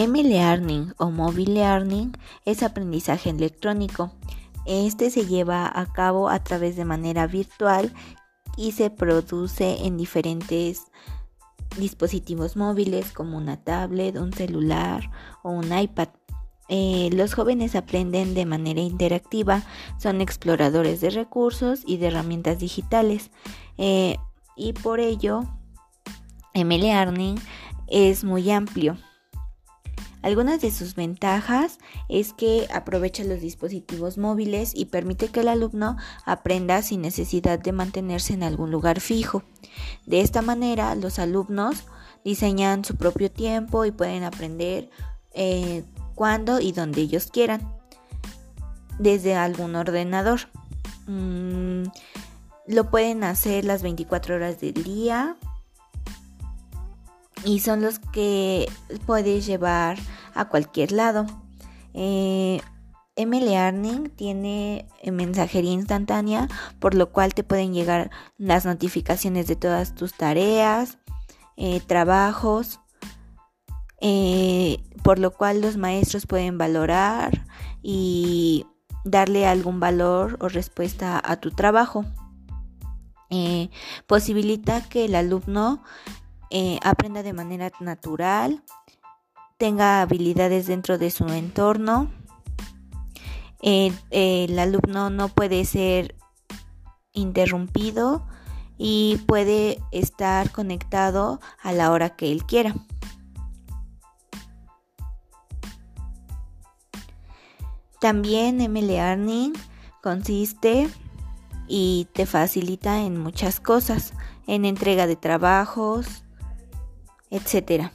M-Learning o Mobile Learning es aprendizaje electrónico. Este se lleva a cabo a través de manera virtual y se produce en diferentes dispositivos móviles como una tablet, un celular o un iPad. Eh, los jóvenes aprenden de manera interactiva, son exploradores de recursos y de herramientas digitales eh, y por ello M-Learning es muy amplio. Algunas de sus ventajas es que aprovecha los dispositivos móviles y permite que el alumno aprenda sin necesidad de mantenerse en algún lugar fijo. De esta manera, los alumnos diseñan su propio tiempo y pueden aprender eh, cuando y donde ellos quieran desde algún ordenador. Mm, lo pueden hacer las 24 horas del día y son los que puedes llevar a cualquier lado. Eh, M-Learning tiene mensajería instantánea, por lo cual te pueden llegar las notificaciones de todas tus tareas, eh, trabajos, eh, por lo cual los maestros pueden valorar y darle algún valor o respuesta a tu trabajo. posibilita que el alumno eh, aprenda de manera natural, tenga habilidades dentro de su entorno. el alumno no puede ser interrumpido y puede estar conectado a la hora que él quiera. También M-Learning consiste y te facilita en muchas cosas, en entrega de trabajos, etcétera.